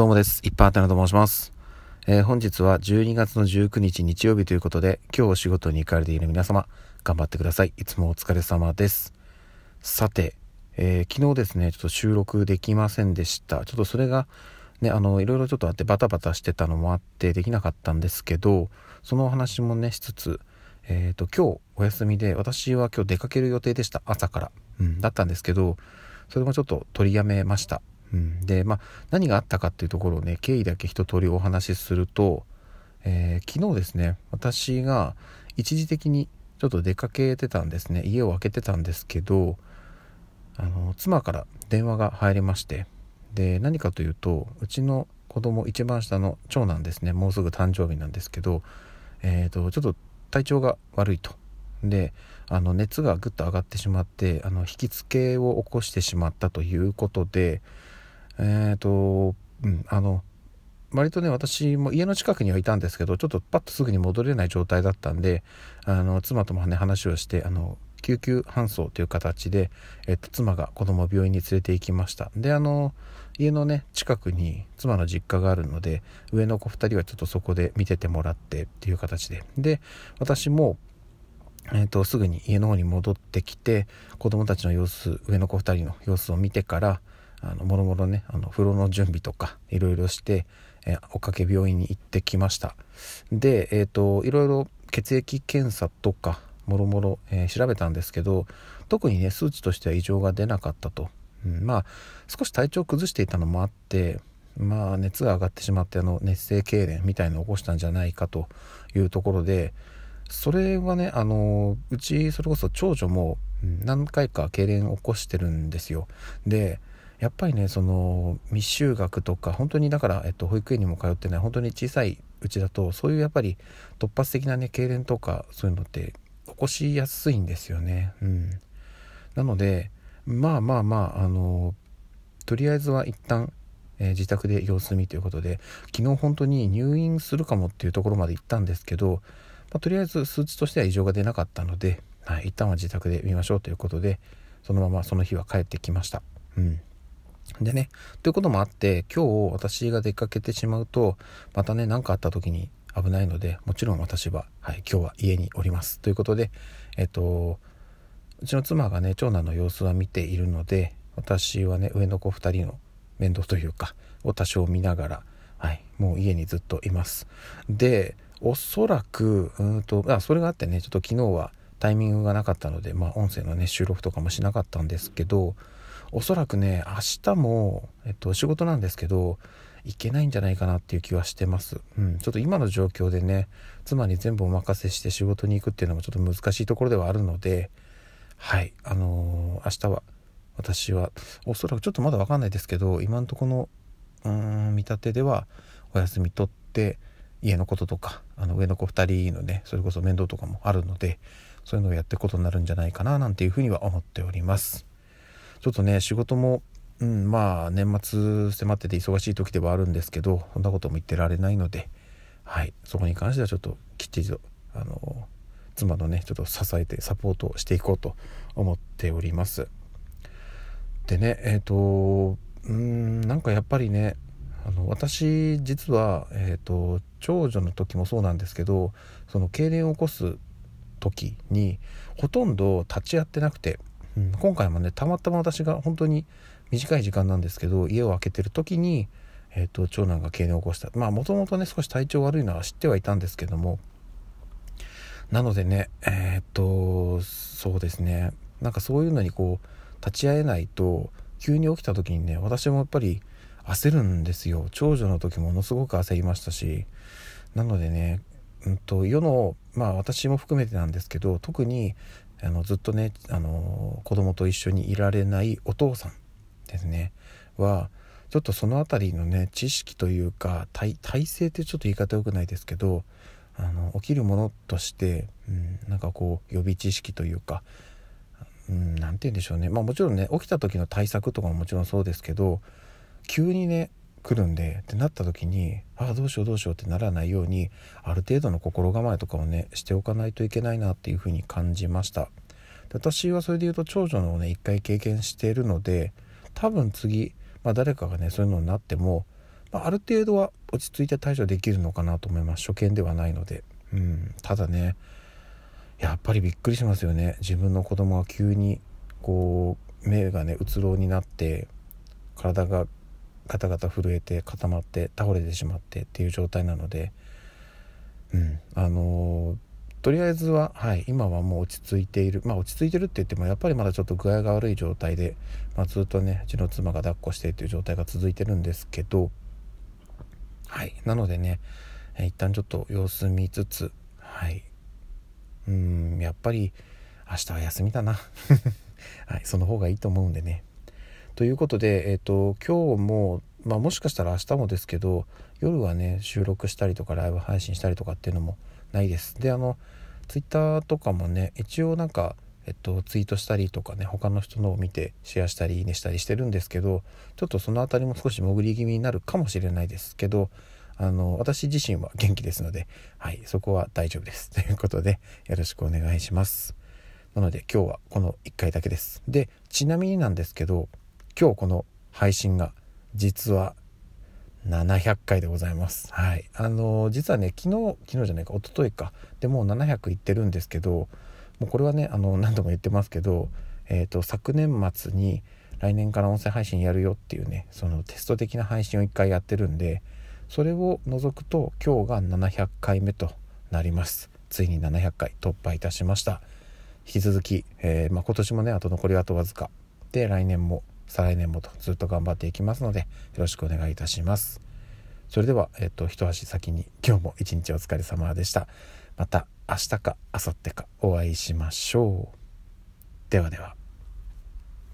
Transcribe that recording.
どうもです。一般アテナと申します。えー、本日は12月の19日日曜日ということで、今日お仕事に行かれている皆様、頑張ってください。いつもお疲れ様です。さて、えー、昨日ですね、ちょっと収録できませんでした。ちょっとそれが、ね、あの、いろいろちょっとあってバタバタしてたのもあってできなかったんですけど、そのお話もね、しつつ、えっ、ー、と、今日お休みで、私は今日出かける予定でした。朝から。うん、だったんですけど、それもちょっと取りやめました。うん、で、まあ、何があったかっていうところをね経緯だけ一通りお話しすると、えー、昨日ですね私が一時的にちょっと出かけてたんですね。家を空けてたんですけどあの妻から電話が入りましてで何かというとうちの子供一番下の長男ですね。もうすぐ誕生日なんですけど、えーと、ちょっと体調が悪いと。であの熱がぐっと上がってしまってあの引きつけを起こしてしまったということでえっ、ー、と、うん、あの、割とね、私も家の近くにはいたんですけど、ちょっとパッとすぐに戻れない状態だったんで、あの、妻ともね、話をして、あの、救急搬送という形で、えっと、妻が子供を病院に連れて行きました。で、あの、家のね、近くに妻の実家があるので、上の子2人はちょっとそこで見ててもらってっていう形で。で、私も、えっと、すぐに家の方に戻ってきて、子供たちの様子、上の子2人の様子を見てから、あのもろもろねあの風呂の準備とかいろいろして、えー、おかけ病院に行ってきました。でえっ、ー、といろいろ血液検査とかもろもろ、え調べたんですけど特にね数値としては異常が出なかったと、うん、まあ少し体調を崩していたのもあってまあ熱が上がってしまってあの熱性痙攣みたいのを起こしたんじゃないかというところでそれはねあのうちそれこそ長女も何回か痙攣を起こしてるんですよ。でやっぱりねその未就学とか本当にだから、えっと、保育園にも通ってない本当に小さいうちだとそういうやっぱり突発的なね痙攣とかそういうのって起こしやすいんですよね。うん、なのでまあまあまああのとりあえずは一旦、え、自宅で様子見ということで昨日本当に入院するかもっていうところまで行ったんですけど、まあ、とりあえず数値としては異常が出なかったので、はい、一旦は自宅で見ましょうということでそのままその日は帰ってきました。うんでね、ということもあって、今日私が出かけてしまうと、またね、何かあった時に危ないので、もちろん私は、はい、今日は家におります。ということで、えっと、うちの妻がね、長男の様子は見ているので、私はね、上の子2人の面倒というか、を多少見ながら、はい、もう家にずっといます。で、おそらく、うんと、あ、それがあってね、ちょっと昨日はタイミングがなかったので、まあ、音声のね、収録とかもしなかったんですけど、おそらくね明日も、えっと、仕事なんですけどいけないんじゃないかなっていう気はしてます。うん、ちょっと今の状況でね妻に全部お任せして仕事に行くっていうのもちょっと難しいところではあるのではいあのー、明日は私はおそらくちょっとまだ分かんないですけど今のところのうーん見立てではお休み取って家のこととかあの上の子2人のねそれこそ面倒とかもあるのでそういうのをやっていくことになるんじゃないかななんていうふうには思っております。ちょっとね仕事もうん、まあ年末迫ってて忙しい時ではあるんですけどそんなことも言ってられないので、はい、そこに関してはちょっときっちりとあの妻のねちょっと支えてサポートしていこうと思っております。でねえっ、ー、とうんなんかやっぱりねあの私実は、えーと、長女の時もそうなんですけどその痙攣を起こす時にほとんど立ち会ってなくてうん、今回もねたまたま私が本当に短い時間なんですけど家を空けてる時に、えーと、長男が痙攣を起こした。まあもともとね少し体調悪いのは知ってはいたんですけどもなのでねえっ、ー、とそうですね。なんかそういうのにこう立ち会えないと急に起きた時にね私もやっぱり焦るんですよ。長女の時ものすごく焦りましたしなのでねうんと世のまあ私も含めてなんですけど特にあのずっとねあの子供と一緒にいられないお父さんですね。はちょっとその辺りのね知識というか体体制ってちょっと言い方良くないですけどあの起きるものとして、うん、なんかこう予備知識というか何、うん、て言うんでしょうね。まあもちろんね起きた時の対策とかももちろんそうですけど急にね来るんでってなった時にああどうしようどうしようってならないようにある程度の心構えとかをねしておかないといけないなっていうふうに感じました。私はそれで言うと長女のをね一回経験しているので多分次、まあ、誰かがねそういうのになってもまあ、ある程度は落ち着いて対処できるのかなと思います。初見ではないので、うん、ただねやっぱりびっくりしますよね。自分の子供が急にこう目がねうつろうになって体がガタガタ震えて固まって倒れてしまってっていう状態なのでうん。あの、とりあえずは、はい、今はもう落ち着いている。まあ落ち着いてるって言ってもやっぱりまだちょっと具合が悪い状態で、まあ、ずっとねうちの妻が抱っこしてっていう状態が続いてるんですけどはい。なのでね、一旦ちょっと様子見つつはい。うんやっぱり明日は休みだな。はい。その方がいいと思うんでね。ということで、えーと、今日も、まあ、もしかしたら明日もですけど夜はね収録したりとかライブ配信したりとかっていうのもないですであのツイッターとかもね一応なんか、えっと、ツイートしたりとかね他の人のを見てシェアしたりねしたりしてるんですけどちょっとその辺りも少し潜り気味になるかもしれないですけどあの私自身は元気ですので、はい、そこは大丈夫です。ということでよろしくお願いします。なので今日はこの1回だけです。でちなみになんですけど今日この配信が実は700回でございます。はい。あのー、実はね、昨日、昨日じゃないか、一昨日か。でもう700いってるんですけど、もうこれはね、あの、何度も言ってますけど、えっ、ー、と、昨年末に来年から音声配信やるよっていうね、そのテスト的な配信を1回やってるんで、それを除くと今日が700回目となります。ついに700回突破いたしました。引き続き、えー、まあ、今年もね、あと残りあとわずか。で、来年も再来年もとずっと頑張っていきますのでよろしくお願いいたします。それでは、えっと、一足先に今日も一日お疲れ様でした。また明日か明後日かお会いしましょう。ではでは。